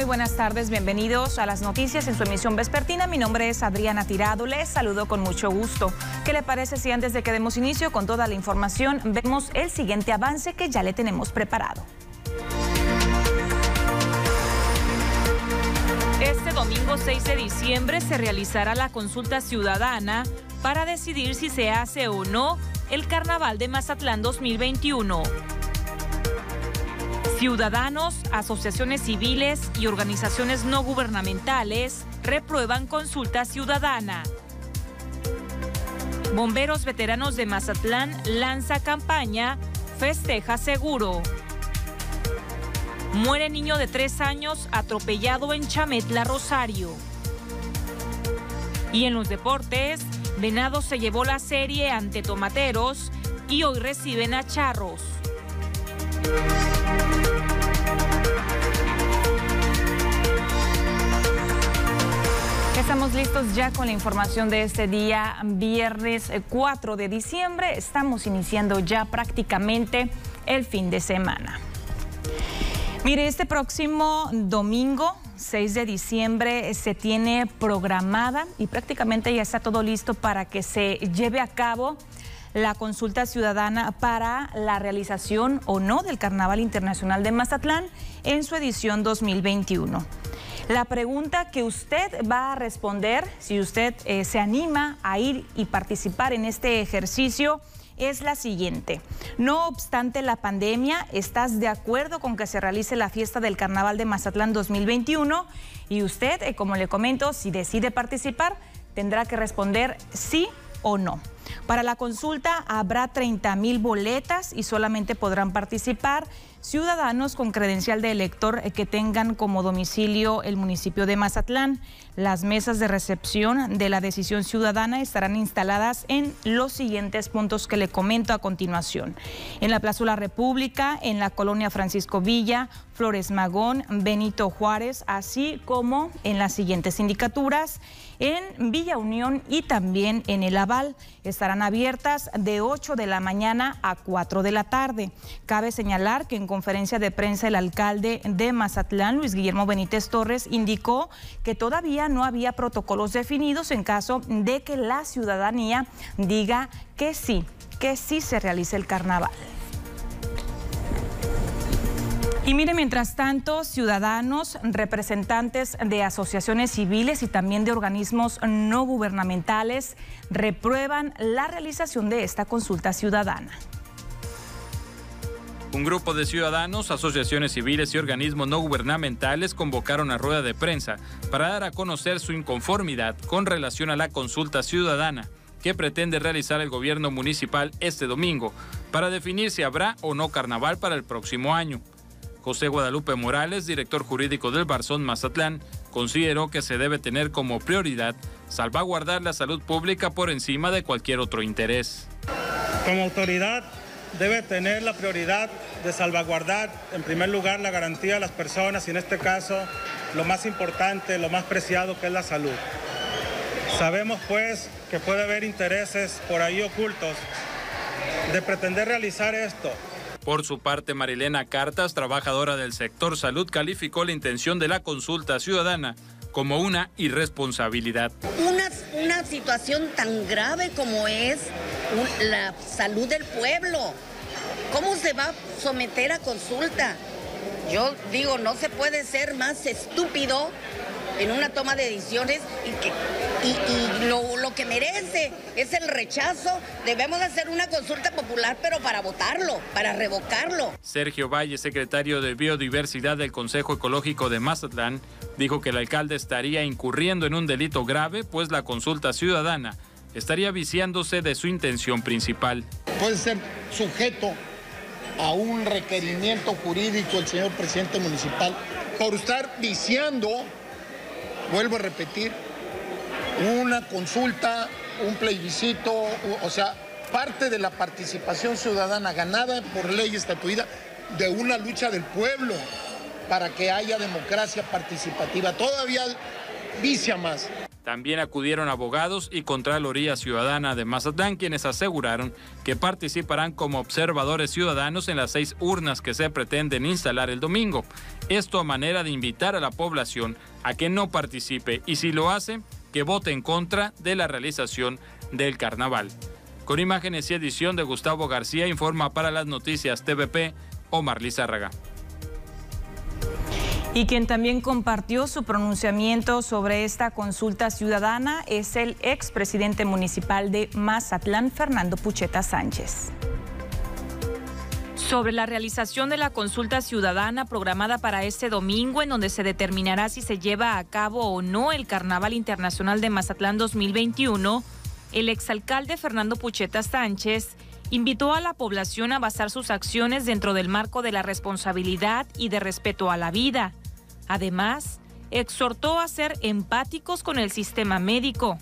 Muy buenas tardes. Bienvenidos a las noticias en su emisión vespertina. Mi nombre es Adriana Tirado. Les saludo con mucho gusto. ¿Qué le parece si antes de que demos inicio con toda la información vemos el siguiente avance que ya le tenemos preparado? Este domingo 6 de diciembre se realizará la consulta ciudadana para decidir si se hace o no el Carnaval de Mazatlán 2021. Ciudadanos, asociaciones civiles y organizaciones no gubernamentales reprueban consulta ciudadana. Bomberos veteranos de Mazatlán lanza campaña Festeja Seguro. Muere niño de tres años atropellado en Chametla, Rosario. Y en los deportes, Venado se llevó la serie ante Tomateros y hoy reciben a Charros. Estamos listos ya con la información de este día, viernes 4 de diciembre. Estamos iniciando ya prácticamente el fin de semana. Mire, este próximo domingo 6 de diciembre se tiene programada y prácticamente ya está todo listo para que se lleve a cabo la consulta ciudadana para la realización o no del Carnaval Internacional de Mazatlán en su edición 2021. La pregunta que usted va a responder, si usted eh, se anima a ir y participar en este ejercicio, es la siguiente. No obstante la pandemia, ¿estás de acuerdo con que se realice la fiesta del Carnaval de Mazatlán 2021? Y usted, eh, como le comento, si decide participar, tendrá que responder sí o no. Para la consulta habrá 30 mil boletas y solamente podrán participar ciudadanos con credencial de elector que tengan como domicilio el municipio de Mazatlán. Las mesas de recepción de la decisión ciudadana estarán instaladas en los siguientes puntos que le comento a continuación. En la Plaza la República, en la colonia Francisco Villa, Flores Magón, Benito Juárez, así como en las siguientes sindicaturas en Villa Unión y también en el Aval. Estarán abiertas de 8 de la mañana a 4 de la tarde. Cabe señalar que en conferencia de prensa el alcalde de Mazatlán, Luis Guillermo Benítez Torres, indicó que todavía no había protocolos definidos en caso de que la ciudadanía diga que sí, que sí se realice el carnaval. Y mire, mientras tanto, ciudadanos, representantes de asociaciones civiles y también de organismos no gubernamentales reprueban la realización de esta consulta ciudadana. Un grupo de ciudadanos, asociaciones civiles y organismos no gubernamentales convocaron a rueda de prensa para dar a conocer su inconformidad con relación a la consulta ciudadana que pretende realizar el gobierno municipal este domingo para definir si habrá o no carnaval para el próximo año. José Guadalupe Morales, director jurídico del Barzón Mazatlán, consideró que se debe tener como prioridad salvaguardar la salud pública por encima de cualquier otro interés. Como autoridad debe tener la prioridad de salvaguardar en primer lugar la garantía de las personas y en este caso lo más importante, lo más preciado que es la salud. Sabemos pues que puede haber intereses por ahí ocultos de pretender realizar esto por su parte, Marilena Cartas, trabajadora del sector salud, calificó la intención de la consulta ciudadana como una irresponsabilidad. Una, una situación tan grave como es la salud del pueblo. ¿Cómo se va a someter a consulta? Yo digo, no se puede ser más estúpido en una toma de decisiones y, que, y, lo, que merece es el rechazo. Debemos hacer una consulta popular, pero para votarlo, para revocarlo. Sergio Valle, secretario de Biodiversidad del Consejo Ecológico de Mazatlán, dijo que el alcalde estaría incurriendo en un delito grave, pues la consulta ciudadana estaría viciándose de su intención principal. Puede ser sujeto a un requerimiento jurídico el señor presidente municipal por estar viciando vuelvo a repetir, una consulta, un plebiscito, o sea, parte de la participación ciudadana ganada por ley estatuida de una lucha del pueblo para que haya democracia participativa. Todavía vicia más. También acudieron abogados y Contraloría Ciudadana de Mazatlán, quienes aseguraron que participarán como observadores ciudadanos en las seis urnas que se pretenden instalar el domingo. Esto a manera de invitar a la población a que no participe y si lo hace, que vote en contra de la realización del carnaval. Con imágenes y edición de Gustavo García, informa para las noticias TVP Omar Lizárraga. Y quien también compartió su pronunciamiento sobre esta consulta ciudadana es el expresidente municipal de Mazatlán, Fernando Pucheta Sánchez. Sobre la realización de la consulta ciudadana programada para este domingo, en donde se determinará si se lleva a cabo o no el Carnaval Internacional de Mazatlán 2021, el exalcalde Fernando Pucheta Sánchez invitó a la población a basar sus acciones dentro del marco de la responsabilidad y de respeto a la vida. Además, exhortó a ser empáticos con el sistema médico.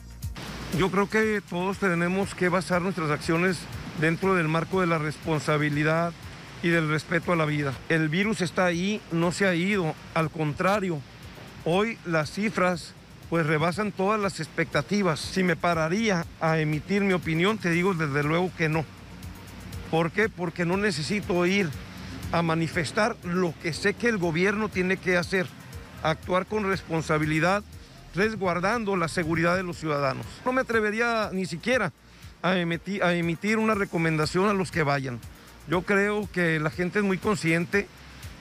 Yo creo que todos tenemos que basar nuestras acciones dentro del marco de la responsabilidad y del respeto a la vida. El virus está ahí, no se ha ido, al contrario, hoy las cifras pues rebasan todas las expectativas. Si me pararía a emitir mi opinión, te digo desde luego que no. ¿Por qué? Porque no necesito ir a manifestar lo que sé que el gobierno tiene que hacer, actuar con responsabilidad, resguardando la seguridad de los ciudadanos. No me atrevería ni siquiera a emitir, a emitir una recomendación a los que vayan. Yo creo que la gente es muy consciente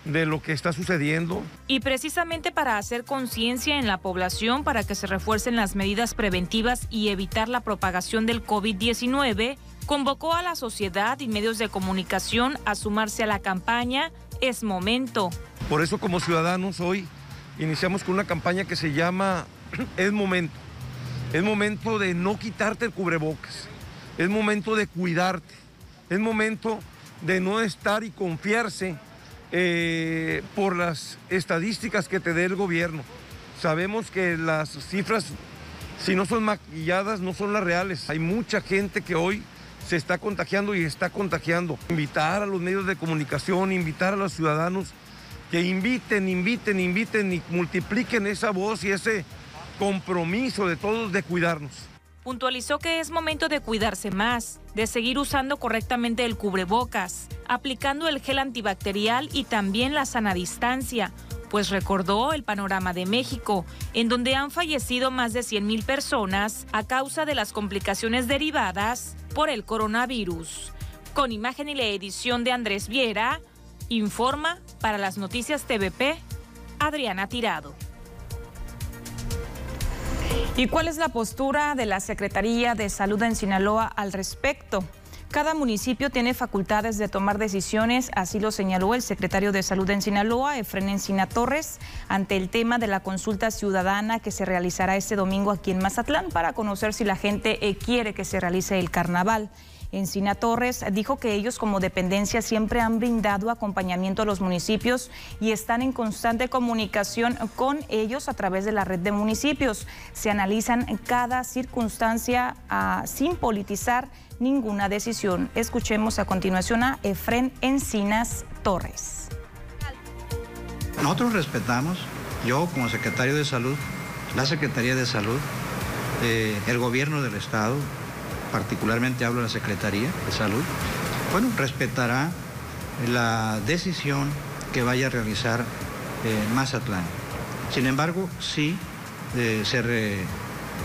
de lo que está sucediendo. Y precisamente para hacer conciencia en la población para que se refuercen las medidas preventivas y evitar la propagación del COVID-19, convocó a la sociedad y medios de comunicación a sumarse a la campaña Es Momento. Por eso como ciudadanos hoy iniciamos con una campaña que se llama Es Momento. Es momento de no quitarte el cubrebocas. Es momento de cuidarte. Es momento de no estar y confiarse eh, por las estadísticas que te dé el gobierno. Sabemos que las cifras, si no son maquilladas, no son las reales. Hay mucha gente que hoy se está contagiando y está contagiando. Invitar a los medios de comunicación, invitar a los ciudadanos que inviten, inviten, inviten y multipliquen esa voz y ese compromiso de todos de cuidarnos. Puntualizó que es momento de cuidarse más, de seguir usando correctamente el cubrebocas, aplicando el gel antibacterial y también la sana distancia, pues recordó el panorama de México, en donde han fallecido más de 100.000 personas a causa de las complicaciones derivadas por el coronavirus. Con imagen y la edición de Andrés Viera, informa para las noticias TVP Adriana Tirado. ¿Y cuál es la postura de la Secretaría de Salud en Sinaloa al respecto? Cada municipio tiene facultades de tomar decisiones, así lo señaló el secretario de Salud en Sinaloa, Efren Encina Torres, ante el tema de la consulta ciudadana que se realizará este domingo aquí en Mazatlán para conocer si la gente eh, quiere que se realice el carnaval. Encina Torres dijo que ellos como dependencia siempre han brindado acompañamiento a los municipios y están en constante comunicación con ellos a través de la red de municipios. Se analizan cada circunstancia ah, sin politizar ninguna decisión. Escuchemos a continuación a Efren Encinas Torres. Nosotros respetamos, yo como secretario de Salud, la Secretaría de Salud, eh, el gobierno del Estado, particularmente hablo de la Secretaría de Salud, bueno, respetará la decisión que vaya a realizar eh, Mazatlán. Sin embargo, sí eh, se,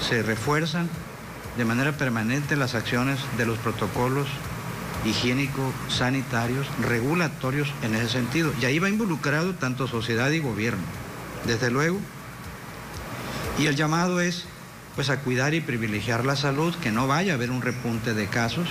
se refuerzan de manera permanente las acciones de los protocolos higiénicos, sanitarios, regulatorios en ese sentido. Y ahí va involucrado tanto sociedad y gobierno, desde luego. Y el llamado es pues a cuidar y privilegiar la salud, que no vaya a haber un repunte de casos.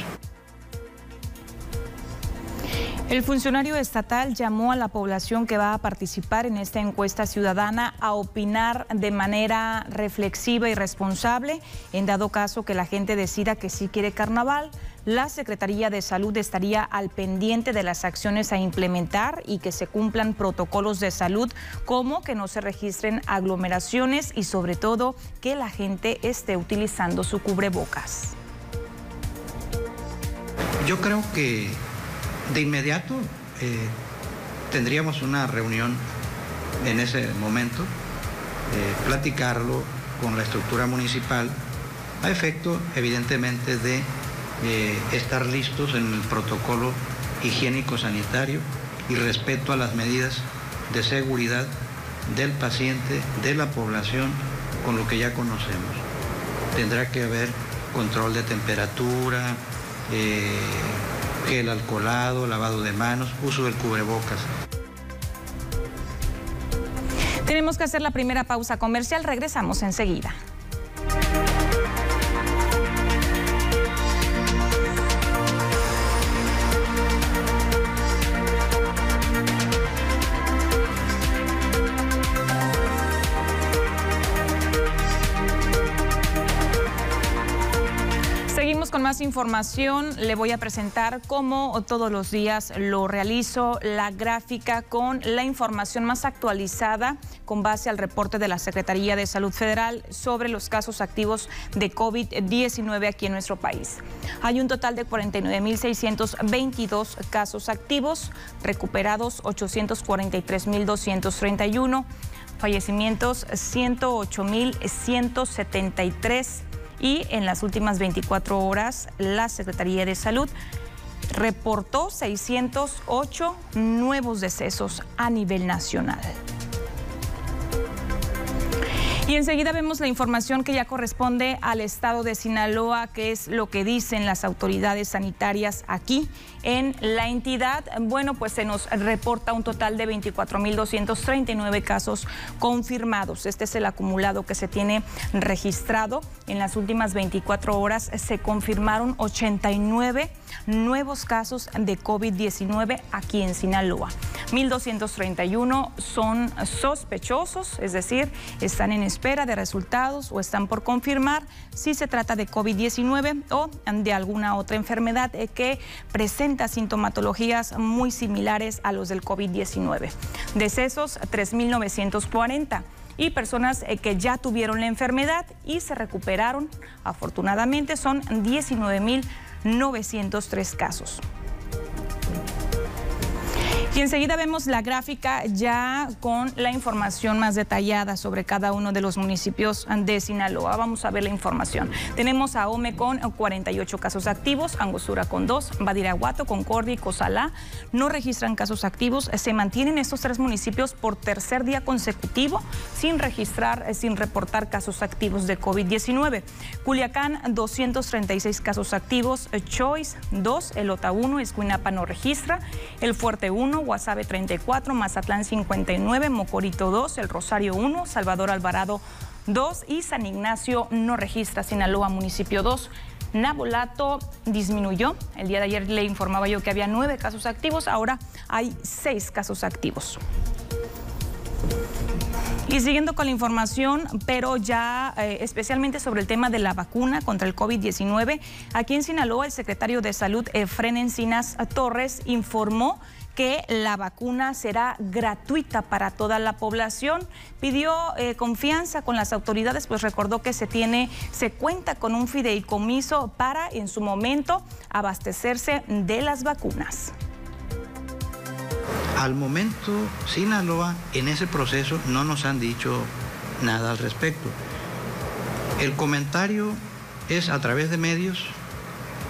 El funcionario estatal llamó a la población que va a participar en esta encuesta ciudadana a opinar de manera reflexiva y responsable. En dado caso que la gente decida que sí quiere carnaval, la Secretaría de Salud estaría al pendiente de las acciones a implementar y que se cumplan protocolos de salud como que no se registren aglomeraciones y sobre todo que la gente esté utilizando su cubrebocas. Yo creo que de inmediato eh, tendríamos una reunión en ese momento, eh, platicarlo con la estructura municipal a efecto evidentemente de estar listos en el protocolo higiénico sanitario y respeto a las medidas de seguridad del paciente, de la población, con lo que ya conocemos. Tendrá que haber control de temperatura, eh, gel alcoholado, lavado de manos, uso del cubrebocas. Tenemos que hacer la primera pausa comercial, regresamos enseguida. Le voy a presentar, como todos los días lo realizo, la gráfica con la información más actualizada con base al reporte de la Secretaría de Salud Federal sobre los casos activos de COVID-19 aquí en nuestro país. Hay un total de 49.622 casos activos, recuperados 843.231, fallecimientos 108.173 y en las últimas 24 horas la Secretaría de Salud reportó 608 nuevos decesos a nivel nacional. Y enseguida vemos la información que ya corresponde al estado de Sinaloa, que es lo que dicen las autoridades sanitarias aquí en la entidad. Bueno, pues se nos reporta un total de 24.239 casos confirmados. Este es el acumulado que se tiene registrado. En las últimas 24 horas se confirmaron 89 nuevos casos de COVID-19 aquí en Sinaloa. 1.231 son sospechosos, es decir, están en espera de resultados o están por confirmar si se trata de COVID-19 o de alguna otra enfermedad eh, que presenta sintomatologías muy similares a los del COVID-19. Decesos 3.940 y personas eh, que ya tuvieron la enfermedad y se recuperaron, afortunadamente, son 19.903 casos. Y enseguida vemos la gráfica ya con la información más detallada sobre cada uno de los municipios de Sinaloa. Vamos a ver la información. Tenemos a Ome con 48 casos activos, Angostura con 2, Badiraguato, Concordia y Cozalá no registran casos activos. Se mantienen estos tres municipios por tercer día consecutivo sin registrar, eh, sin reportar casos activos de COVID-19. Culiacán, 236 casos activos, Choice 2, Elota 1, Escuinapa no registra, El Fuerte 1, Guasave 34, Mazatlán 59, Mocorito 2, El Rosario 1, Salvador Alvarado 2 y San Ignacio no registra, Sinaloa municipio 2. Nabolato disminuyó. El día de ayer le informaba yo que había nueve casos activos, ahora hay seis casos activos. Y siguiendo con la información, pero ya eh, especialmente sobre el tema de la vacuna contra el COVID-19, aquí en Sinaloa el secretario de Salud, Efren Encinas Torres, informó que la vacuna será gratuita para toda la población. Pidió eh, confianza con las autoridades, pues recordó que se tiene, se cuenta con un fideicomiso para en su momento abastecerse de las vacunas. Al momento, Sinaloa en ese proceso no nos han dicho nada al respecto. El comentario es a través de medios,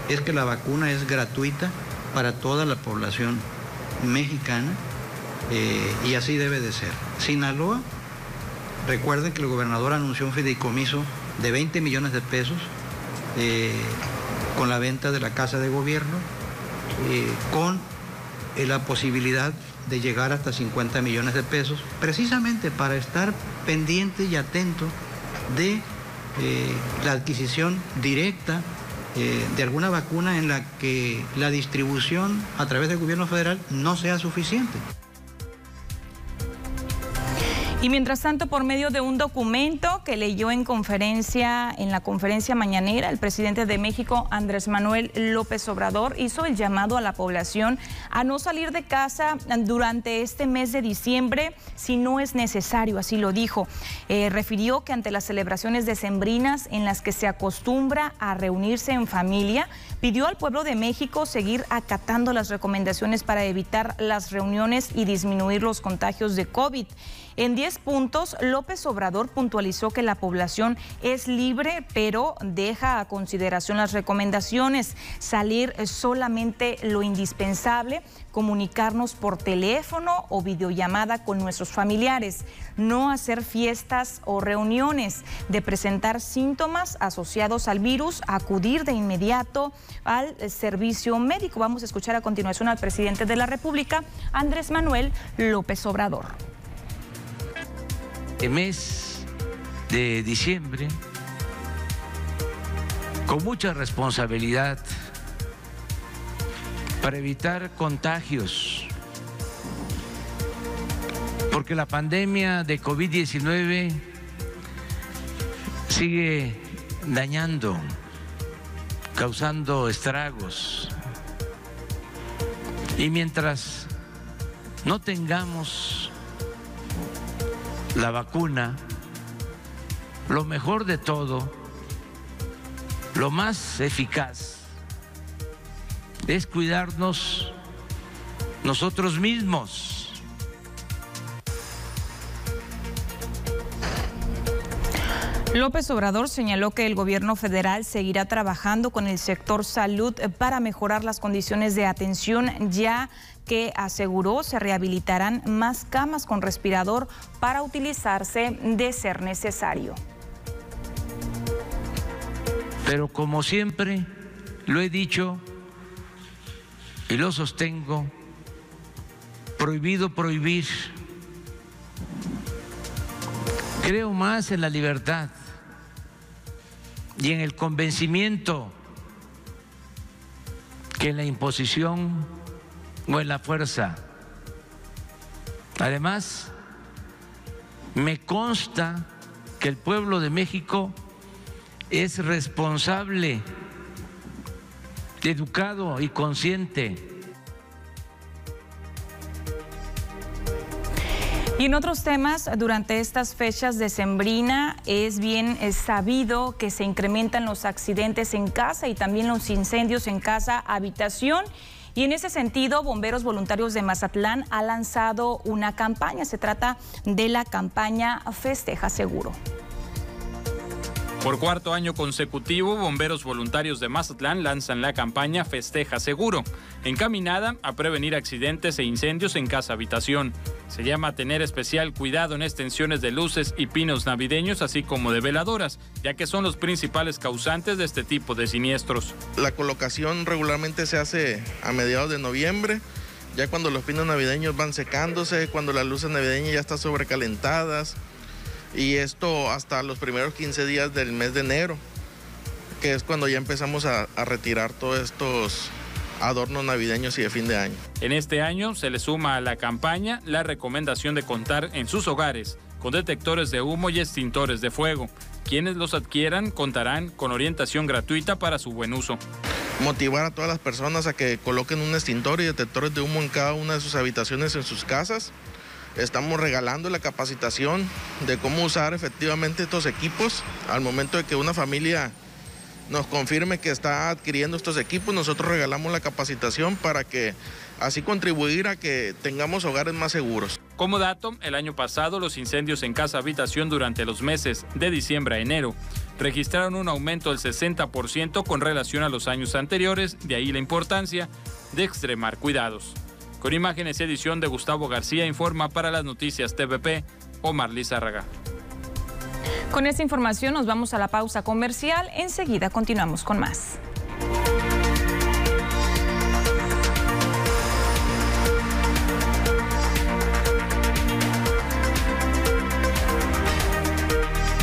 es que la vacuna es gratuita para toda la población mexicana eh, y así debe de ser. Sinaloa, recuerden que el gobernador anunció un fideicomiso de 20 millones de pesos eh, con la venta de la casa de gobierno, eh, con la posibilidad de llegar hasta 50 millones de pesos, precisamente para estar pendiente y atento de la adquisición directa eh, de alguna vacuna en la que la distribución a través del gobierno federal no sea suficiente. Y mientras tanto, por medio de un documento que leyó en conferencia, en la conferencia mañanera, el presidente de México, Andrés Manuel López Obrador, hizo el llamado a la población a no salir de casa durante este mes de diciembre si no es necesario, así lo dijo. Eh, refirió que ante las celebraciones decembrinas en las que se acostumbra a reunirse en familia, pidió al pueblo de México seguir acatando las recomendaciones para evitar las reuniones y disminuir los contagios de COVID. En 10 tres puntos, López Obrador puntualizó que la población es libre, pero deja a consideración las recomendaciones, salir solamente lo indispensable, comunicarnos por teléfono o videollamada con nuestros familiares, no hacer fiestas o reuniones, de presentar síntomas asociados al virus, acudir de inmediato al servicio médico. Vamos a escuchar a continuación al presidente de la República, Andrés Manuel López Obrador. El mes de diciembre, con mucha responsabilidad, para evitar contagios, porque la pandemia de COVID-19 sigue dañando, causando estragos. Y mientras no tengamos la vacuna, lo mejor de todo, lo más eficaz, es cuidarnos nosotros mismos. López Obrador señaló que el gobierno federal seguirá trabajando con el sector salud para mejorar las condiciones de atención, ya que aseguró se rehabilitarán más camas con respirador para utilizarse de ser necesario. Pero como siempre lo he dicho, y lo sostengo, prohibido prohibir. Creo más en la libertad y en el convencimiento que en la imposición o en la fuerza. Además, me consta que el pueblo de México es responsable educado y consciente. Y en otros temas, durante estas fechas de Sembrina es bien sabido que se incrementan los accidentes en casa y también los incendios en casa, habitación. Y en ese sentido, Bomberos Voluntarios de Mazatlán ha lanzado una campaña. Se trata de la campaña Festeja Seguro. Por cuarto año consecutivo, bomberos voluntarios de Mazatlán lanzan la campaña Festeja Seguro, encaminada a prevenir accidentes e incendios en casa habitación. Se llama tener especial cuidado en extensiones de luces y pinos navideños, así como de veladoras, ya que son los principales causantes de este tipo de siniestros. La colocación regularmente se hace a mediados de noviembre, ya cuando los pinos navideños van secándose, cuando las luces navideñas ya están sobrecalentadas y esto hasta los primeros 15 días del mes de enero, que es cuando ya empezamos a, retirar todos estos adornos navideños y de fin de año. En este año se le suma a la campaña la recomendación de contar en sus hogares con detectores de humo y extintores de fuego. Quienes los adquieran contarán con orientación gratuita para su buen uso. Motivar a todas las personas a que coloquen un extintor y detectores de humo en cada una de sus habitaciones en sus casas Estamos regalando la capacitación de cómo usar efectivamente estos equipos. Al momento de que una familia nos confirme que está adquiriendo estos equipos, nosotros regalamos la capacitación para que así contribuir a que tengamos hogares más seguros. Como dato, el año pasado los incendios en casa habitación durante los meses de diciembre a enero registraron un aumento del 60% con relación a los años anteriores, de ahí la importancia de extremar cuidados. Con imágenes y edición de Gustavo García, informa para las noticias TVP Omar Lizárraga. Con esta información nos vamos a la pausa comercial. Enseguida continuamos con más.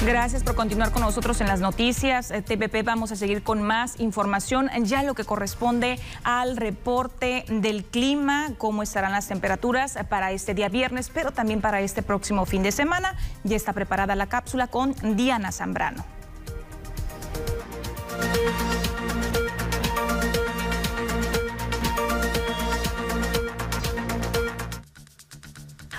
Gracias por continuar con nosotros en las noticias. Eh, TVP vamos a seguir con más información, ya lo que corresponde al reporte del clima, cómo estarán las temperaturas para este día viernes, pero también para este próximo fin de semana. Ya está preparada la cápsula con Diana Zambrano.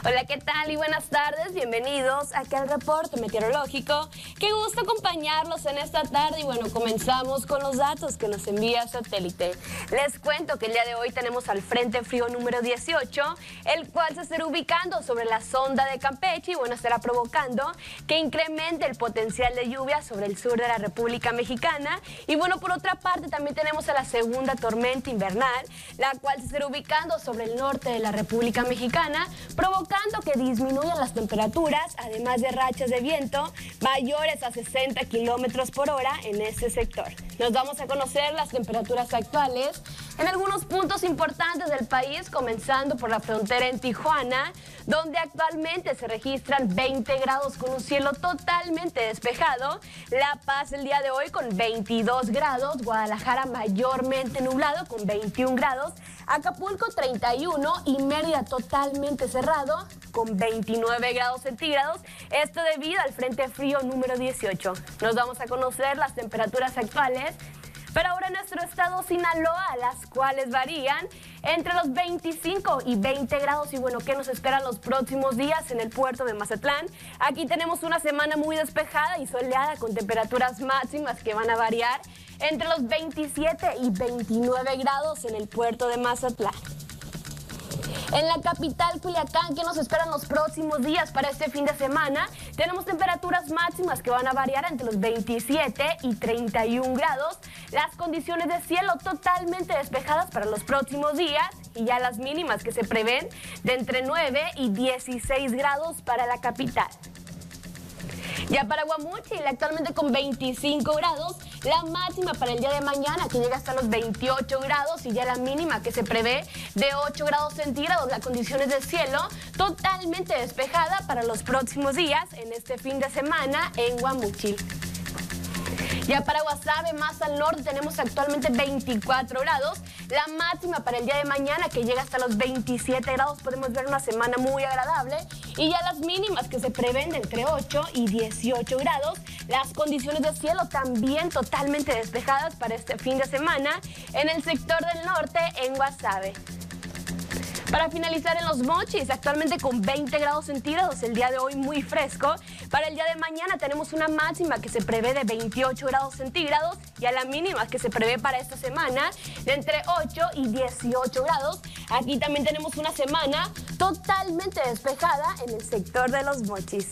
Hola, ¿qué tal? Y buenas tardes. Bienvenidos aquí al reporte meteorológico Qué gusto acompañarlos en esta tarde y bueno, comenzamos con los datos que nos envía satélite. Les cuento que el día de hoy tenemos al Frente Frío número 18, el cual se estará ubicando sobre la sonda de Campeche y bueno, estará provocando que incremente el potencial de lluvia sobre el sur de la República Mexicana. Y bueno, por otra parte también tenemos a la segunda tormenta invernal, la cual se estará ubicando sobre el norte de la República Mexicana, provocando que disminuyan las temperaturas, además de rachas de viento mayores a 60 kilómetros por hora en este sector. Nos vamos a conocer las temperaturas actuales en algunos puntos importantes del país, comenzando por la frontera en Tijuana, donde actualmente se registran 20 grados con un cielo totalmente despejado. La Paz el día de hoy con 22 grados, Guadalajara mayormente nublado con 21 grados, Acapulco 31 y Mérida totalmente cerrado con 29 grados centígrados. Esto debido al Frente Frío número 18. Nos vamos a conocer las temperaturas actuales pero ahora en nuestro estado Sinaloa, las cuales varían entre los 25 y 20 grados. Y bueno, ¿qué nos esperan los próximos días en el puerto de Mazatlán? Aquí tenemos una semana muy despejada y soleada con temperaturas máximas que van a variar entre los 27 y 29 grados en el puerto de Mazatlán. En la capital Culiacán, ¿qué nos esperan los próximos días para este fin de semana? Tenemos temperaturas máximas que van a variar entre los 27 y 31 grados. Las condiciones de cielo totalmente despejadas para los próximos días y ya las mínimas que se prevén de entre 9 y 16 grados para la capital. Ya para Guamuchil, actualmente con 25 grados, la máxima para el día de mañana que llega hasta los 28 grados y ya la mínima que se prevé de 8 grados centígrados. Las condiciones de cielo totalmente despejada para los próximos días en este fin de semana en Guamuchil. Ya para Guasave, más al norte, tenemos actualmente 24 grados. La máxima para el día de mañana, que llega hasta los 27 grados, podemos ver una semana muy agradable. Y ya las mínimas que se prevén de entre 8 y 18 grados. Las condiciones de cielo también totalmente despejadas para este fin de semana en el sector del norte en Guasave. Para finalizar en los mochis, actualmente con 20 grados centígrados, el día de hoy muy fresco. Para el día de mañana tenemos una máxima que se prevé de 28 grados centígrados y a la mínima que se prevé para esta semana de entre 8 y 18 grados. Aquí también tenemos una semana totalmente despejada en el sector de los mochis.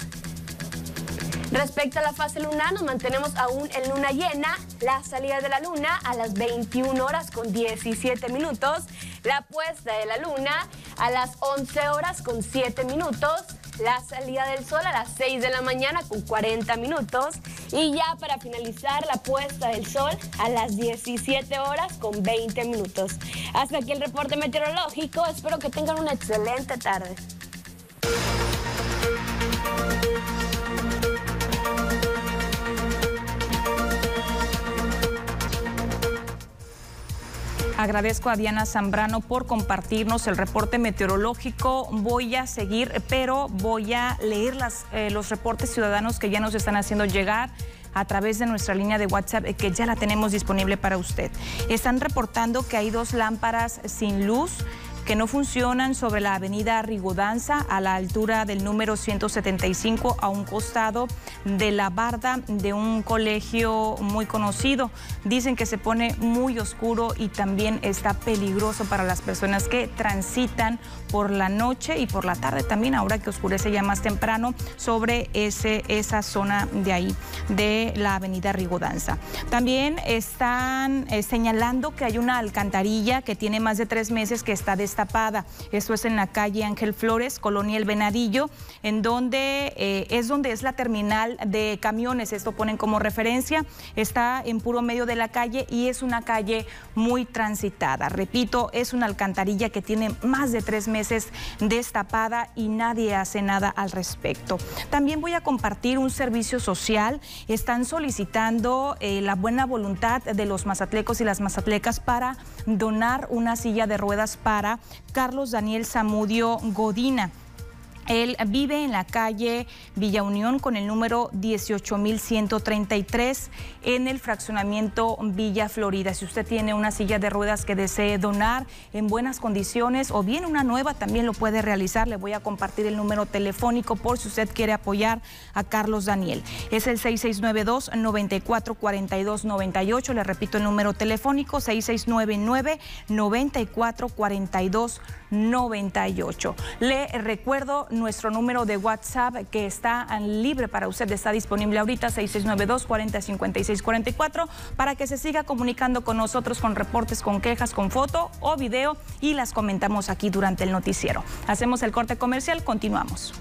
Respecto a la fase lunar, nos mantenemos aún en luna llena, la salida de la luna a las 21 horas con 17 minutos, la puesta de la luna a las 11 horas con 7 minutos, la salida del sol a las 6 de la mañana con 40 minutos y ya para finalizar la puesta del sol a las 17 horas con 20 minutos. Hasta aquí el reporte meteorológico, espero que tengan una excelente tarde. Agradezco a Diana Zambrano por compartirnos el reporte meteorológico. Voy a seguir, pero voy a leer eh, los reportes ciudadanos que ya nos están haciendo llegar a través de nuestra línea de WhatsApp eh, que ya la tenemos disponible para usted. Están reportando que hay dos lámparas sin luz que no funcionan sobre la avenida Rigodanza a la altura del número 175 a un costado de la barda de un colegio muy conocido. Dicen que se pone muy oscuro y también está peligroso para las personas que transitan por la noche y por la tarde también, ahora que oscurece ya más temprano, sobre ese, esa zona de ahí, de la avenida Rigodanza. También están eh, señalando que hay una alcantarilla que tiene más de tres meses que está destapada. Esto es en la calle Ángel Flores, Colonia El Venadillo, en donde eh, es donde es la terminal de camiones. Esto ponen como referencia. Está en puro medio de la calle y es una calle muy transitada. Repito, es una alcantarilla que tiene más de tres meses meses destapada y nadie hace nada al respecto. También voy a compartir un servicio social. Están solicitando eh, la buena voluntad de los mazatlecos y las mazatlecas para donar una silla de ruedas para Carlos Daniel Zamudio Godina. Él vive en la calle Villa Unión con el número 18133 en el fraccionamiento Villa Florida. Si usted tiene una silla de ruedas que desee donar en buenas condiciones o bien una nueva, también lo puede realizar. Le voy a compartir el número telefónico por si usted quiere apoyar a Carlos Daniel. Es el 6692 944298. Le repito el número telefónico 6699 944298. Le recuerdo nuestro número de WhatsApp que está libre para usted, está disponible ahorita 6692 4056 44 para que se siga comunicando con nosotros con reportes, con quejas, con foto o video y las comentamos aquí durante el noticiero. Hacemos el corte comercial, continuamos.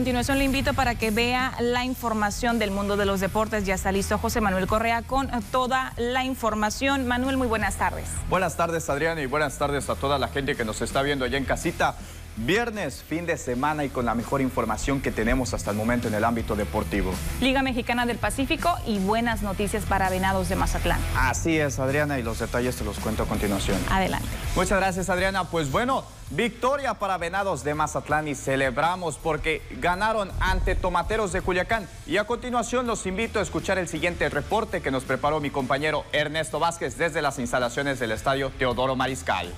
Continuación le invito para que vea la información del mundo de los deportes. Ya está listo José Manuel Correa con toda la información. Manuel, muy buenas tardes. Buenas tardes, Adriana, y buenas tardes a toda la gente que nos está viendo allá en casita. Viernes, fin de semana y con la mejor información que tenemos hasta el momento en el ámbito deportivo. Liga Mexicana del Pacífico y buenas noticias para Venados de Mazatlán. Así es, Adriana, y los detalles te los cuento a continuación. Adelante. Muchas gracias, Adriana. Pues bueno, victoria para Venados de Mazatlán y celebramos porque ganaron ante Tomateros de Culiacán. Y a continuación los invito a escuchar el siguiente reporte que nos preparó mi compañero Ernesto Vázquez desde las instalaciones del estadio Teodoro Mariscal.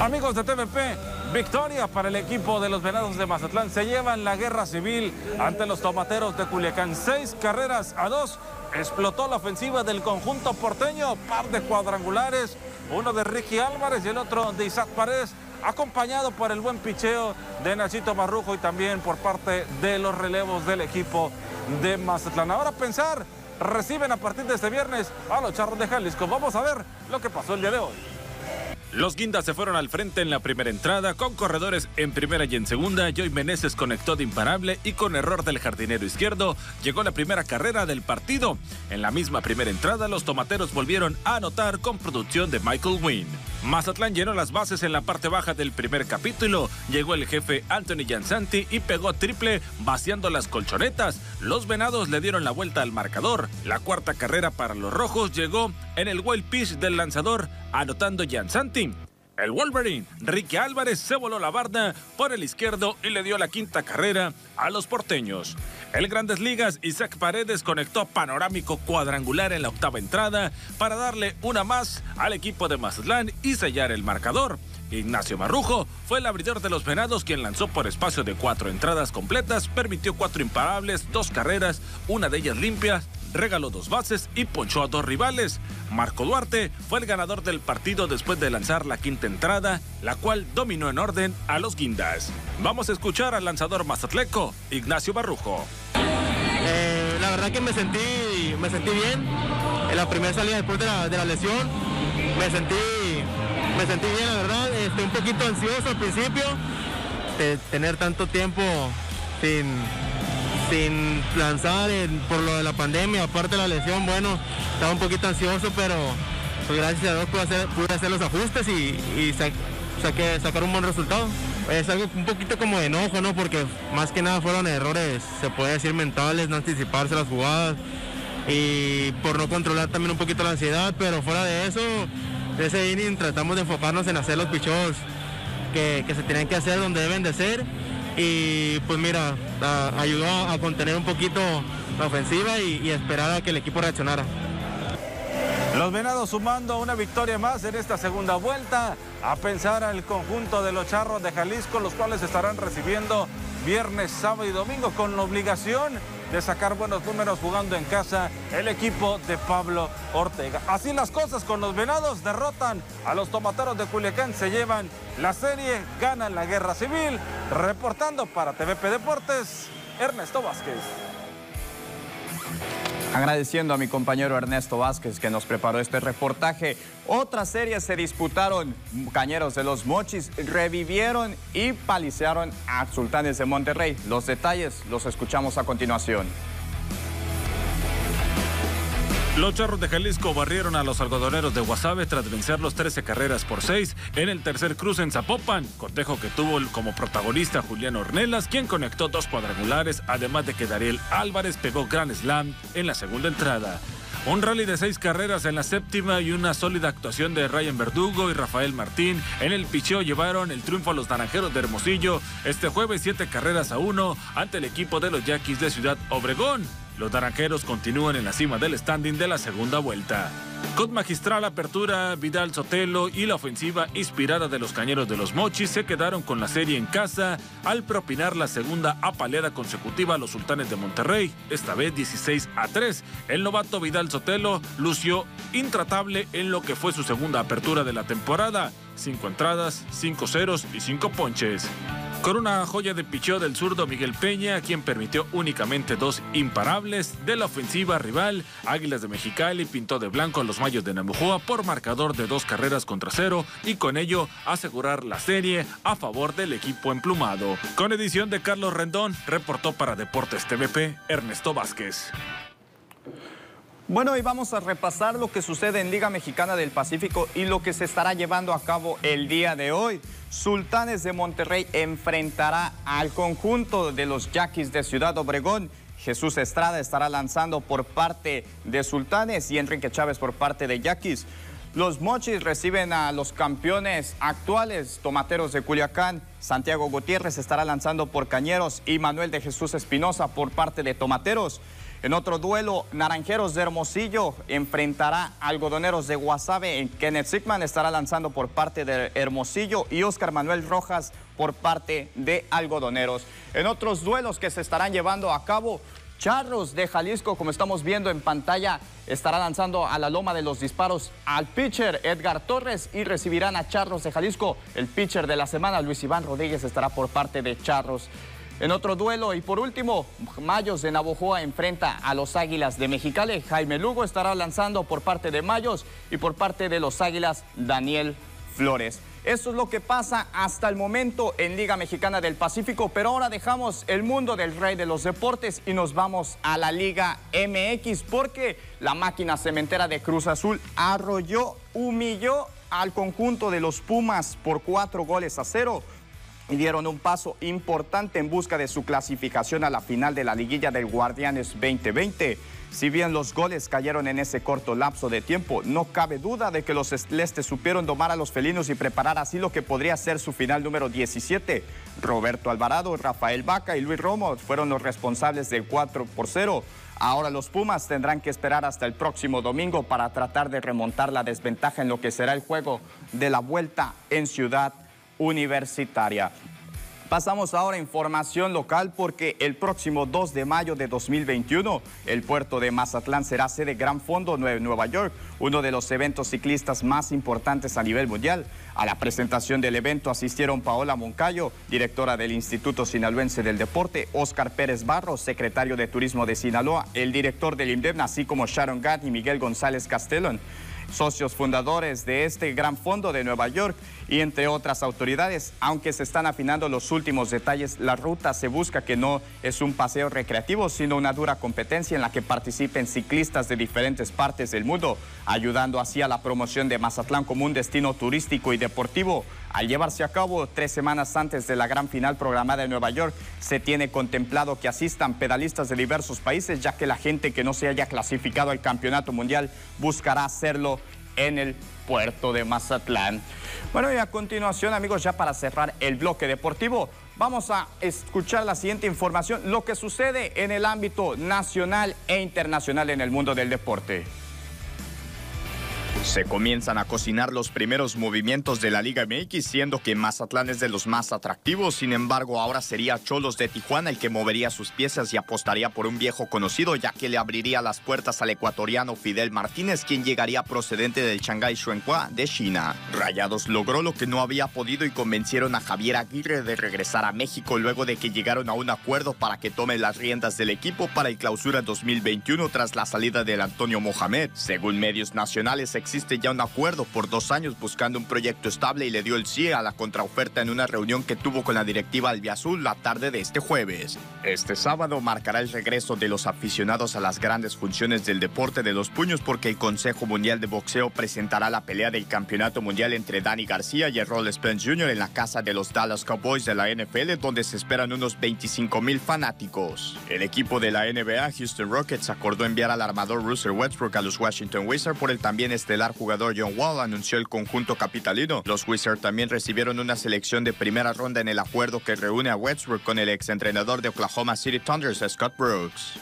Amigos de TVP, victoria para el equipo de los Venados de Mazatlán. Se llevan la guerra civil ante los tomateros de Culiacán. Seis carreras a dos. Explotó la ofensiva del conjunto porteño. Par de cuadrangulares. Uno de Ricky Álvarez y el otro de Isaac Paredes. Acompañado por el buen picheo de Nachito Marrujo y también por parte de los relevos del equipo de Mazatlán. Ahora pensar, reciben a partir de este viernes a los Charros de Jalisco. Vamos a ver lo que pasó el día de hoy. Los guindas se fueron al frente en la primera entrada, con corredores en primera y en segunda. Joy Meneses conectó de imparable y con error del jardinero izquierdo llegó la primera carrera del partido. En la misma primera entrada, los tomateros volvieron a anotar con producción de Michael Wynn. Mazatlán llenó las bases en la parte baja del primer capítulo. Llegó el jefe Anthony Jansanti y pegó triple vaciando las colchonetas. Los venados le dieron la vuelta al marcador. La cuarta carrera para los rojos llegó en el wild pitch del lanzador, anotando Jansanti. El Wolverine, Ricky Álvarez, se voló la barda por el izquierdo y le dio la quinta carrera a los porteños. El Grandes Ligas, Isaac Paredes conectó panorámico cuadrangular en la octava entrada para darle una más al equipo de Mazatlán y sellar el marcador. Ignacio Marrujo fue el abridor de los Venados quien lanzó por espacio de cuatro entradas completas, permitió cuatro imparables, dos carreras, una de ellas limpia, regaló dos bases y ponchó a dos rivales. Marco Duarte fue el ganador del partido después de lanzar la quinta entrada, la cual dominó en orden a los guindas. Vamos a escuchar al lanzador mazatleco, Ignacio Barrujo. Eh, la verdad que me sentí, me sentí bien. En la primera salida después de la, lesión, me sentí, me sentí bien, la verdad. Estoy un poquito ansioso al principio de tener tanto tiempo sin, sin lanzar por lo de la pandemia, aparte de la lesión, bueno, estaba un poquito ansioso, pero pues, gracias a Dios pude hacer, pude hacer los ajustes y, y sacar un buen resultado. Es algo un poquito como de enojo, ¿no? Porque más que nada fueron errores, se puede decir mentales, no anticiparse las jugadas y por no controlar también un poquito la ansiedad, pero fuera de eso, de ese inning tratamos de enfocarnos en hacer los pichos que, que se tienen que hacer donde deben de ser y pues mira, ayudó a, a contener un poquito la ofensiva y, y esperar a que el equipo reaccionara. Los Venados sumando una victoria más en esta segunda vuelta. A pensar al conjunto de los Charros de Jalisco, los cuales estarán recibiendo viernes, sábado y domingo con la obligación de sacar buenos números jugando en casa el equipo de Pablo Ortega. Así las cosas con los Venados, derrotan a los Tomateros de Culiacán, se llevan la serie, ganan la guerra civil. Reportando para TVP Deportes, Ernesto Vázquez. Agradeciendo a mi compañero Ernesto Vázquez que nos preparó este reportaje. Otras series se disputaron. Cañeros de los Mochis revivieron y palicearon a Sultanes de Monterrey. Los detalles los escuchamos a continuación. Los charros de Jalisco barrieron a los algodoneros de Guasave tras vencer los 13 carreras por 6 en el tercer cruce en Zapopan, cotejo que tuvo como protagonista Julián Ornelas, quien conectó dos cuadrangulares, además de que Dariel Álvarez pegó Grand Slam en la segunda entrada. Un rally de seis carreras en la séptima y una sólida actuación de Ryan Verdugo y Rafael Martín en el picheo llevaron el triunfo a los naranjeros de Hermosillo este jueves siete carreras a uno ante el equipo de los Yaquis de Ciudad Obregón. Los naranjeros continúan en la cima del standing de la segunda vuelta. Con magistral apertura, Vidal Sotelo y la ofensiva inspirada de los cañeros de los Mochis se quedaron con la serie en casa al propinar la segunda apaleada consecutiva a los sultanes de Monterrey, esta vez 16 a 3. El novato Vidal Sotelo lució intratable en lo que fue su segunda apertura de la temporada. Cinco entradas, cinco ceros y cinco ponches con una joya de picheo del zurdo Miguel Peña, quien permitió únicamente dos imparables de la ofensiva rival. Águilas de Mexicali pintó de blanco a los Mayos de Namujoa por marcador de dos carreras contra cero y con ello asegurar la serie a favor del equipo emplumado. Con edición de Carlos Rendón, reportó para Deportes TVP Ernesto Vázquez. Bueno, y vamos a repasar lo que sucede en Liga Mexicana del Pacífico y lo que se estará llevando a cabo el día de hoy. Sultanes de Monterrey enfrentará al conjunto de los Yaquis de Ciudad Obregón. Jesús Estrada estará lanzando por parte de Sultanes y Enrique Chávez por parte de Yaquis. Los Mochis reciben a los campeones actuales, Tomateros de Culiacán. Santiago Gutiérrez estará lanzando por Cañeros y Manuel de Jesús Espinosa por parte de Tomateros. En otro duelo, Naranjeros de Hermosillo enfrentará a Algodoneros de Guasave. Kenneth Sigman estará lanzando por parte de Hermosillo y Oscar Manuel Rojas por parte de Algodoneros. En otros duelos que se estarán llevando a cabo, Charros de Jalisco, como estamos viendo en pantalla, estará lanzando a la loma de los disparos al pitcher Edgar Torres y recibirán a Charros de Jalisco. El pitcher de la semana, Luis Iván Rodríguez, estará por parte de Charros. En otro duelo y por último, Mayos de Navojoa enfrenta a los Águilas de Mexicali. Jaime Lugo estará lanzando por parte de Mayos y por parte de los Águilas Daniel Flores. Eso es lo que pasa hasta el momento en Liga Mexicana del Pacífico, pero ahora dejamos el mundo del rey de los deportes y nos vamos a la Liga MX porque la máquina cementera de Cruz Azul arrolló, humilló al conjunto de los Pumas por cuatro goles a cero y dieron un paso importante en busca de su clasificación a la final de la liguilla del Guardianes 2020. Si bien los goles cayeron en ese corto lapso de tiempo, no cabe duda de que los celestes supieron domar a los felinos y preparar así lo que podría ser su final número 17. Roberto Alvarado, Rafael Vaca y Luis Romo fueron los responsables del 4 por 0. Ahora los Pumas tendrán que esperar hasta el próximo domingo para tratar de remontar la desventaja en lo que será el juego de la vuelta en Ciudad universitaria. Pasamos ahora a información local porque el próximo 2 de mayo de 2021 el puerto de Mazatlán será sede Gran Fondo Nueva York, uno de los eventos ciclistas más importantes a nivel mundial. A la presentación del evento asistieron Paola Moncayo, directora del Instituto Sinaloense del Deporte, Oscar Pérez Barros, secretario de Turismo de Sinaloa, el director del INDEM, así como Sharon Gatt y Miguel González Castellón socios fundadores de este gran fondo de Nueva York y entre otras autoridades. Aunque se están afinando los últimos detalles, la ruta se busca que no es un paseo recreativo, sino una dura competencia en la que participen ciclistas de diferentes partes del mundo, ayudando así a la promoción de Mazatlán como un destino turístico y deportivo. Al llevarse a cabo tres semanas antes de la gran final programada en Nueva York, se tiene contemplado que asistan pedalistas de diversos países, ya que la gente que no se haya clasificado al campeonato mundial buscará hacerlo en el puerto de Mazatlán. Bueno, y a continuación, amigos, ya para cerrar el bloque deportivo, vamos a escuchar la siguiente información, lo que sucede en el ámbito nacional e internacional en el mundo del deporte. Se comienzan a cocinar los primeros movimientos de la Liga MX, siendo que Mazatlán es de los más atractivos. Sin embargo, ahora sería Cholos de Tijuana el que movería sus piezas y apostaría por un viejo conocido, ya que le abriría las puertas al ecuatoriano Fidel Martínez, quien llegaría procedente del Shanghai Shuanghua de China. Rayados logró lo que no había podido y convencieron a Javier Aguirre de regresar a México luego de que llegaron a un acuerdo para que tome las riendas del equipo para el clausura 2021 tras la salida del Antonio Mohamed. Según medios nacionales, existe ya un acuerdo por dos años buscando un proyecto estable y le dio el sí a la contraoferta en una reunión que tuvo con la directiva albiazul la tarde de este jueves. Este sábado marcará el regreso de los aficionados a las grandes funciones del deporte de los puños porque el Consejo Mundial de Boxeo presentará la pelea del Campeonato Mundial entre Danny García y Errol Spence Jr. en la casa de los Dallas Cowboys de la NFL donde se esperan unos 25 mil fanáticos. El equipo de la NBA Houston Rockets acordó enviar al armador Russell Westbrook a los Washington Wizards por el también estelar jugador John Wall, anunció el conjunto capitalino. Los Wizards también recibieron una selección de primera ronda en el acuerdo que reúne a Westbrook con el exentrenador de Oklahoma City Thunders, Scott Brooks.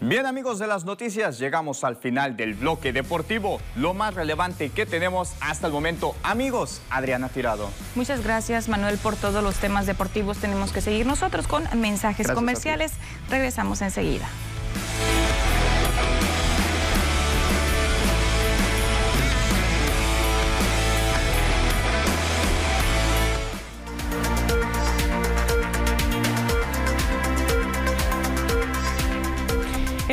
Bien amigos de las noticias, llegamos al final del bloque deportivo, lo más relevante que tenemos hasta el momento. Amigos, Adriana Tirado. Muchas gracias Manuel por todos los temas deportivos. Tenemos que seguir nosotros con mensajes comerciales. Regresamos enseguida.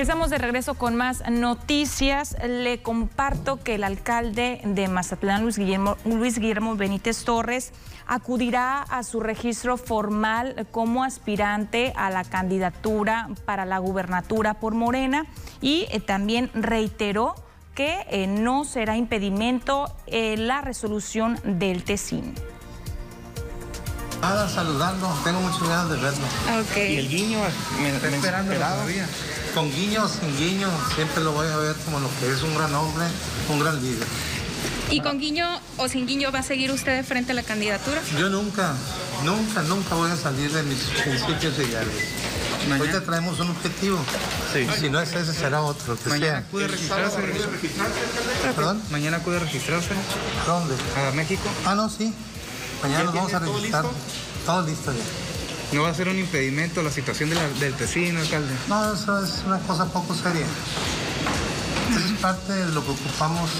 Estamos de regreso con más noticias. Le comparto que el alcalde de Mazatlán, Luis Guillermo, Luis Guillermo Benítez Torres, acudirá a su registro formal como aspirante a la candidatura para la gubernatura por Morena y eh, también reiteró que eh, no será impedimento eh, la resolución del TECIN. Nada, saludando, tengo muchas ganas de verlo. ¿Y el guiño? Me, está esperando todavía. Con guiño o sin guiño, siempre lo voy a ver como lo que es un gran hombre, un gran líder. ¿Y con guiño o sin guiño va a seguir usted frente a la candidatura? Yo nunca, nunca, nunca voy a salir de mis principios ideales. Ahorita traemos un objetivo. Sí. Si no es ese, será otro. Que Mañana acude a registrarse. ¿Perdón? Mañana acude a registrarse. ¿Dónde? A México. Ah, no, sí. Mañana nos vamos a registrar. Todo listo ya. ¿No va a ser un impedimento la situación del tecino, alcalde? No, eso es una cosa poco seria. Es parte de lo que ocupamos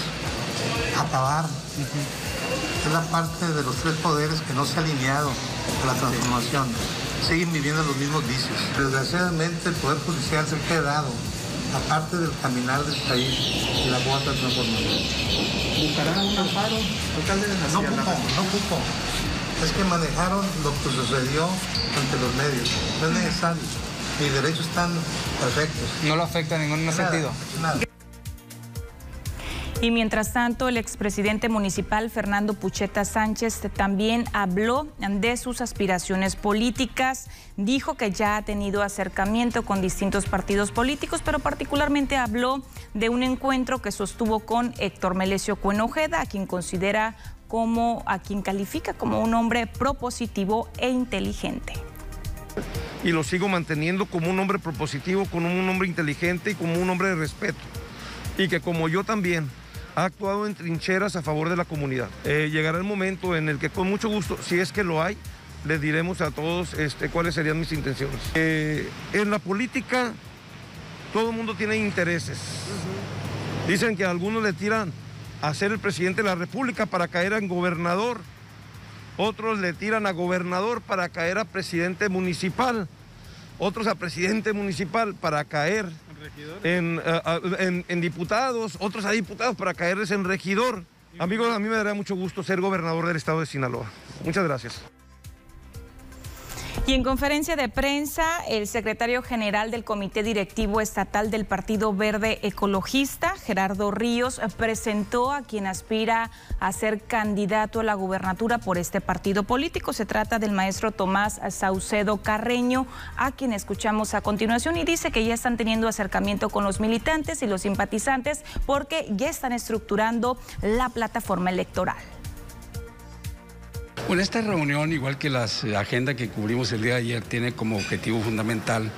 acabar. Es la parte de los tres poderes que no se ha alineado a la transformación. Siguen viviendo los mismos vicios. Desgraciadamente el Poder Judicial se ha quedado aparte del caminar del país y la cuota transformación. ¿Buscará un amparo, alcalde de la No ocupo, no ocupo es que manejaron lo que sucedió ante los medios. No es necesario. Mis derechos están perfectos. ¿No lo afecta en ningún sentido? Nada. Y mientras tanto, el expresidente municipal Fernando Pucheta Sánchez también habló de sus aspiraciones políticas. Dijo que ya ha tenido acercamiento con distintos partidos políticos, pero particularmente habló de un encuentro que sostuvo con Héctor Melesio Cuenojeda, a quien considera como a quien califica como un hombre propositivo e inteligente. Y lo sigo manteniendo como un hombre propositivo, como un hombre inteligente y como un hombre de respeto. Y que como yo también ha actuado en trincheras a favor de la comunidad. Eh, llegará el momento en el que con mucho gusto, si es que lo hay, les diremos a todos este, cuáles serían mis intenciones. Eh, en la política todo el mundo tiene intereses. Dicen que algunos le tiran a ser el presidente de la República para caer en gobernador. Otros le tiran a gobernador para caer a presidente municipal. Otros a presidente municipal para caer en, en, en, diputados. Otros a diputados para caerles en regidor. Amigos, a mí me daría mucho gusto ser gobernador del estado de Sinaloa. Muchas gracias. Y en conferencia de prensa, el secretario general del Comité Directivo Estatal del Partido Verde Ecologista, Gerardo Ríos, presentó a quien aspira a ser candidato a la gubernatura por este partido político. Se trata del maestro Tomás Saucedo Carreño, a quien escuchamos a continuación y dice que ya están teniendo acercamiento con los militantes y los simpatizantes porque ya están estructurando la plataforma electoral. Bueno, esta reunión, igual que la agenda que cubrimos el día de ayer, tiene como objetivo fundamental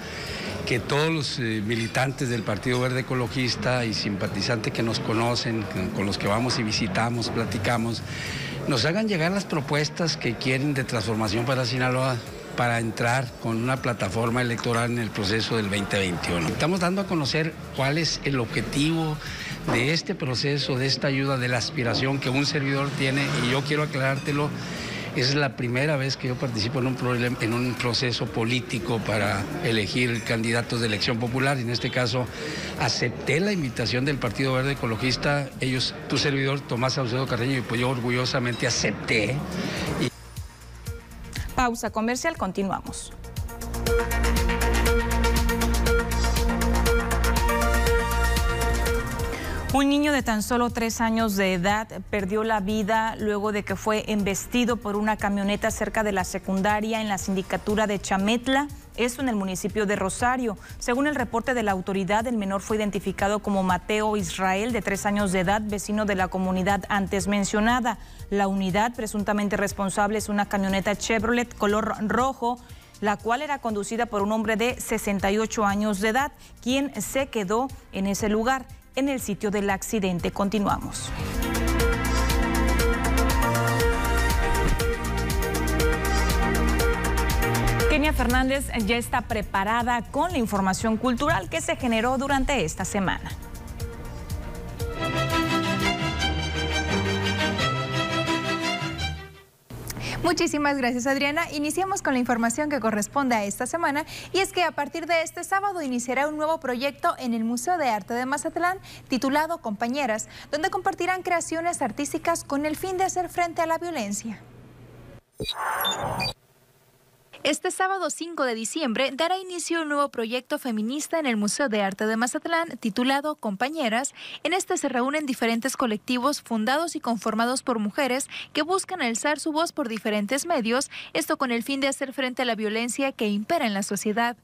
que todos los eh, militantes del Partido Verde Ecologista y simpatizantes que nos conocen, con los que vamos y visitamos, platicamos, nos hagan llegar las propuestas que quieren de transformación para Sinaloa para entrar con una plataforma electoral en el proceso del 2021. Estamos dando a conocer cuál es el objetivo de este proceso, de esta ayuda, de la aspiración que un servidor tiene, y yo quiero aclarártelo, Es la primera vez que yo participo en un, en un proceso político para elegir candidatos de elección popular. En este caso, acepté la invitación del Partido Verde Ecologista. Ellos, tu servidor, Tomás Saucedo Carreño, y pues yo orgullosamente acepté. Pausa comercial, continuamos. Un niño de tan solo tres años de edad perdió la vida luego de que fue embestido por una camioneta cerca de la secundaria en la sindicatura de Chametla, esto en el municipio de Rosario. Según el reporte de la autoridad, el menor fue identificado como Mateo Israel, de tres años de edad, vecino de la comunidad antes mencionada. La unidad presuntamente responsable es una camioneta Chevrolet color rojo la cual era conducida por un hombre de 68 años de edad, quien se quedó en ese lugar en el sitio del accidente. Continuamos. Kenia Fernández ya está preparada con la información cultural que se generó durante esta semana. Muchísimas gracias Adriana. Iniciamos con la información que corresponde a esta semana y es que a partir de este sábado iniciará un nuevo proyecto en el Museo de Arte de Mazatlán titulado Compañeras, donde compartirán creaciones artísticas con el fin de hacer frente a la violencia. Este sábado 5 de diciembre dará inicio un nuevo proyecto feminista en el Museo de Arte de Mazatlán titulado Compañeras. En este se reúnen diferentes colectivos fundados y conformados por mujeres que buscan alzar su voz por diferentes medios, esto con el fin de hacer frente a la violencia que impera en la sociedad.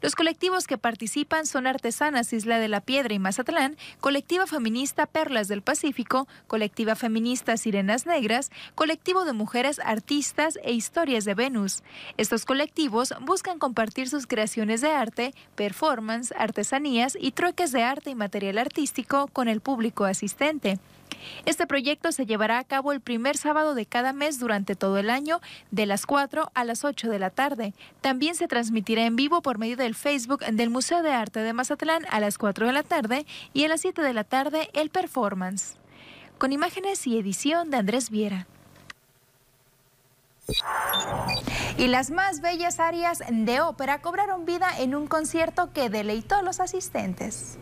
Los colectivos que participan son Artesanas Isla de la Piedra y Mazatlán, Colectiva Feminista Perlas del Pacífico, Colectiva Feminista Sirenas Negras, Colectivo de Mujeres Artistas e Historias de Venus. Estos colectivos buscan compartir sus creaciones de arte, performance, artesanías y trueques de arte y material artístico con el público asistente. Este proyecto se llevará a cabo el primer sábado de cada mes durante todo el año, de las 4 a las 8 de la tarde. También se transmitirá en vivo por medio del Facebook del Museo de Arte de Mazatlán a las 4 de la tarde y a las 7 de la tarde el performance. Con imágenes y edición de Andrés Viera. Y las más bellas áreas de ópera cobraron vida en un concierto que deleitó a los asistentes.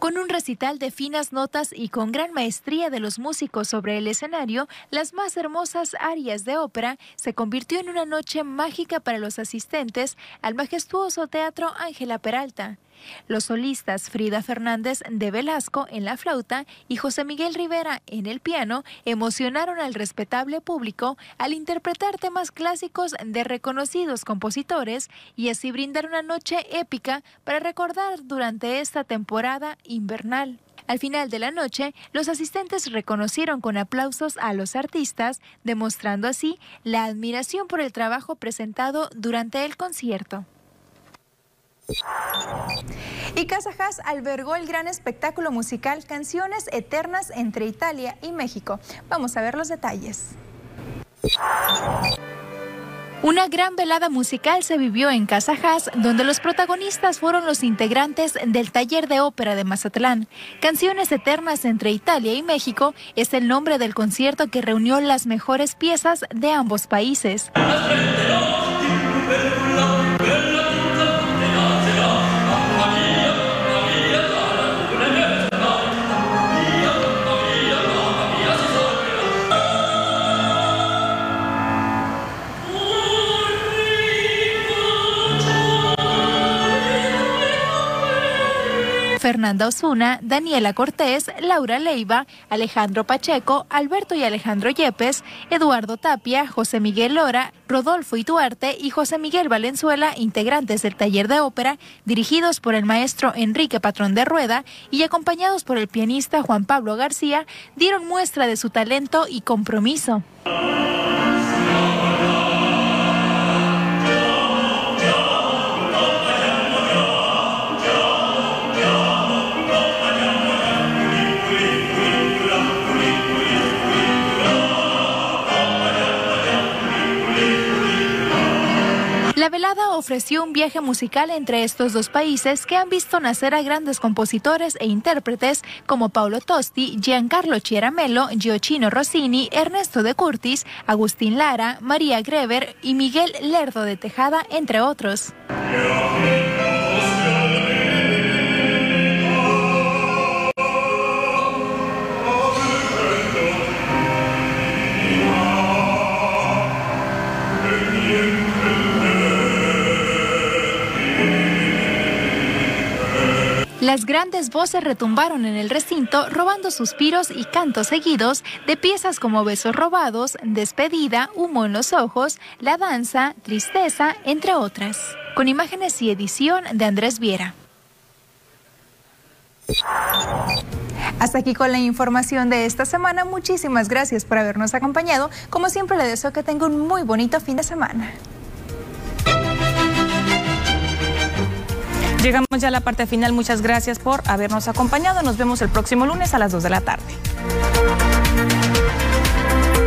Con un recital de finas notas y con gran maestría de los músicos sobre el escenario, las más hermosas arias de ópera se convirtió en una noche mágica para los asistentes al majestuoso teatro Ángela Peralta. Los solistas Frida Fernández de Velasco en la flauta y José Miguel Rivera en el piano emocionaron al respetable público al interpretar temas clásicos de reconocidos compositores y así brindar una noche épica para recordar durante esta temporada invernal. Al final de la noche, los asistentes reconocieron con aplausos a los artistas, demostrando así la admiración por el trabajo presentado durante el concierto. Y Casa albergó el gran espectáculo musical Canciones Eternas entre Italia y México. Vamos a ver los detalles. Una gran velada musical se vivió en Casa donde los protagonistas fueron los integrantes del taller de ópera de Mazatlán. Canciones Eternas entre Italia y México es el nombre del concierto que reunió las mejores piezas de ambos países. Fernanda Osuna, Daniela Cortés, Laura Leiva, Alejandro Pacheco, Alberto y Alejandro Yepes, Eduardo Tapia, José Miguel Lora, Rodolfo Ituarte y José Miguel Valenzuela, integrantes del taller de ópera, dirigidos por el maestro Enrique Patrón de Rueda y acompañados por el pianista Juan Pablo García, dieron muestra de su talento y compromiso. Ofreció un viaje musical entre estos dos países que han visto nacer a grandes compositores e intérpretes como Paulo Tosti, Giancarlo Chiaramelo, Giochino Rossini, Ernesto de Curtis, Agustín Lara, María Greber y Miguel Lerdo de Tejada, entre otros. Las grandes voces retumbaron en el recinto, robando suspiros y cantos seguidos de piezas como Besos robados, Despedida, Humo en los ojos, La danza, Tristeza, entre otras. Con imágenes y edición de Andrés Viera. Hasta aquí con la información de esta semana. Muchísimas gracias por habernos acompañado. Como siempre, le deseo que tenga un muy bonito fin de semana. Llegamos ya a la parte final. Muchas gracias por habernos acompañado. Nos vemos el próximo lunes a las 2 de la tarde.